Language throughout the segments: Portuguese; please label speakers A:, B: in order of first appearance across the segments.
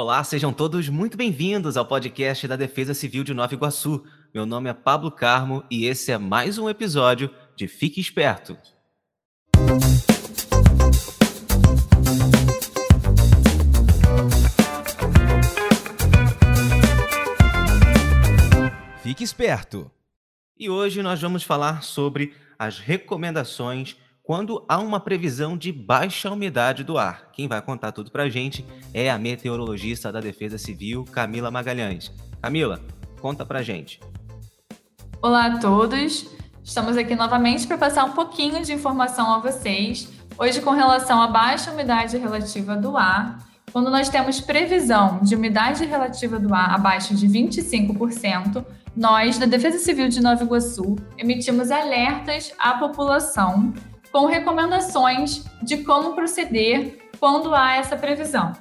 A: Olá, sejam todos muito bem-vindos ao podcast da Defesa Civil de Nova Iguaçu. Meu nome é Pablo Carmo e esse é mais um episódio de Fique Esperto. Fique esperto! E hoje nós vamos falar sobre as recomendações quando há uma previsão de baixa umidade do ar. Quem vai contar tudo para a gente é a meteorologista da Defesa Civil, Camila Magalhães. Camila, conta para a gente.
B: Olá a todos, estamos aqui novamente para passar um pouquinho de informação a vocês. Hoje, com relação à baixa umidade relativa do ar, quando nós temos previsão de umidade relativa do ar abaixo de 25%, nós, da Defesa Civil de Nova Iguaçu, emitimos alertas à população com recomendações de como proceder quando há essa previsão.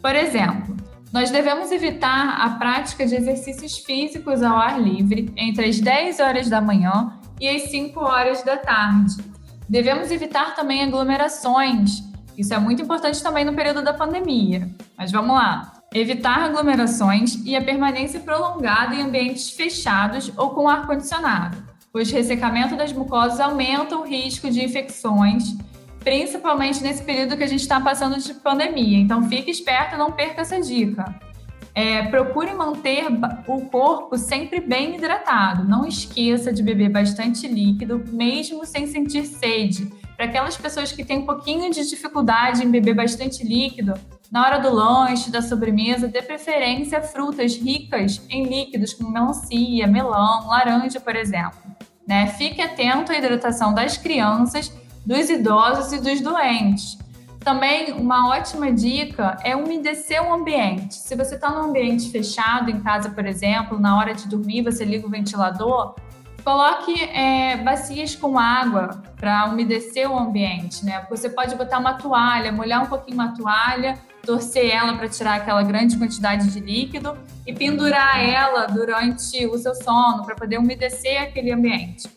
B: Por exemplo, nós devemos evitar a prática de exercícios físicos ao ar livre entre as 10 horas da manhã e as 5 horas da tarde. Devemos evitar também aglomerações. Isso é muito importante também no período da pandemia. Mas vamos lá. Evitar aglomerações e a permanência prolongada em ambientes fechados ou com ar condicionado pois ressecamento das mucosas aumenta o risco de infecções, principalmente nesse período que a gente está passando de pandemia. Então, fique esperto, não perca essa dica. É, procure manter o corpo sempre bem hidratado. Não esqueça de beber bastante líquido, mesmo sem sentir sede. Para aquelas pessoas que têm um pouquinho de dificuldade em beber bastante líquido, na hora do lanche, da sobremesa, dê preferência a frutas ricas em líquidos, como melancia, melão, laranja, por exemplo. Né? Fique atento à hidratação das crianças, dos idosos e dos doentes. Também uma ótima dica é umedecer o ambiente. Se você está num ambiente fechado, em casa, por exemplo, na hora de dormir, você liga o ventilador, coloque é, bacias com água para umedecer o ambiente, né? Você pode botar uma toalha, molhar um pouquinho uma toalha torcer ela para tirar aquela grande quantidade de líquido e pendurar ela durante o seu sono para poder umedecer aquele ambiente.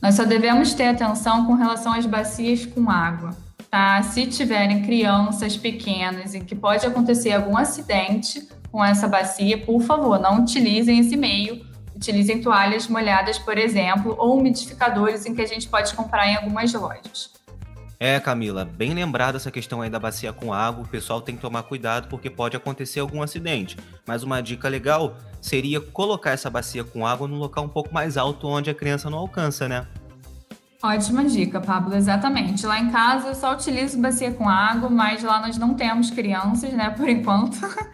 B: Nós só devemos ter atenção com relação às bacias com água, tá? Se tiverem crianças pequenas em que pode acontecer algum acidente com essa bacia, por favor, não utilizem esse meio. Utilizem toalhas molhadas, por exemplo, ou umidificadores em que a gente pode comprar em algumas lojas.
A: É, Camila, bem lembrada essa questão aí da bacia com água, o pessoal tem que tomar cuidado porque pode acontecer algum acidente. Mas uma dica legal seria colocar essa bacia com água no local um pouco mais alto onde a criança não alcança, né?
B: Ótima dica, Pablo, exatamente. Lá em casa eu só utilizo bacia com água, mas lá nós não temos crianças, né, por enquanto.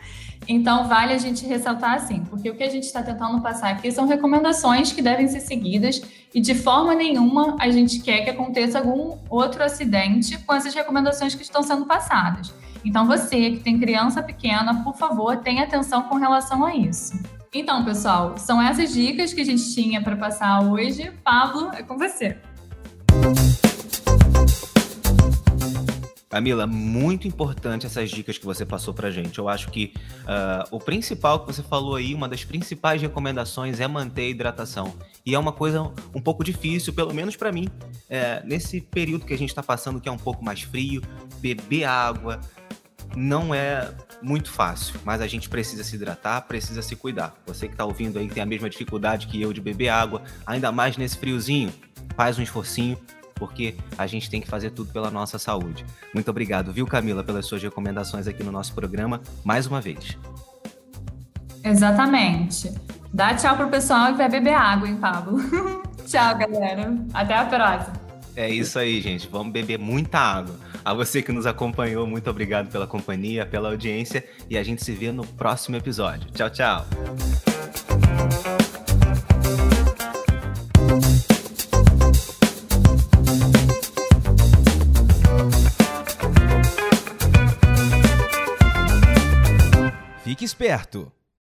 B: Então, vale a gente ressaltar assim, porque o que a gente está tentando passar aqui são recomendações que devem ser seguidas e de forma nenhuma a gente quer que aconteça algum outro acidente com essas recomendações que estão sendo passadas. Então, você que tem criança pequena, por favor, tenha atenção com relação a isso. Então, pessoal, são essas dicas que a gente tinha para passar hoje. Pablo, é com você.
A: Camila, muito importante essas dicas que você passou pra gente. Eu acho que uh, o principal que você falou aí, uma das principais recomendações é manter a hidratação. E é uma coisa um pouco difícil, pelo menos para mim, é, nesse período que a gente está passando, que é um pouco mais frio, beber água não é muito fácil, mas a gente precisa se hidratar, precisa se cuidar. Você que está ouvindo aí, que tem a mesma dificuldade que eu de beber água, ainda mais nesse friozinho, faz um esforcinho, porque a gente tem que fazer tudo pela nossa saúde. Muito obrigado, viu, Camila, pelas suas recomendações aqui no nosso programa, mais uma vez.
B: Exatamente. Dá tchau pro pessoal e vai beber água, hein, Pablo? tchau, galera. Até a próxima.
A: É isso aí, gente. Vamos beber muita água. A você que nos acompanhou, muito obrigado pela companhia, pela audiência e a gente se vê no próximo episódio. Tchau, tchau. Esperto!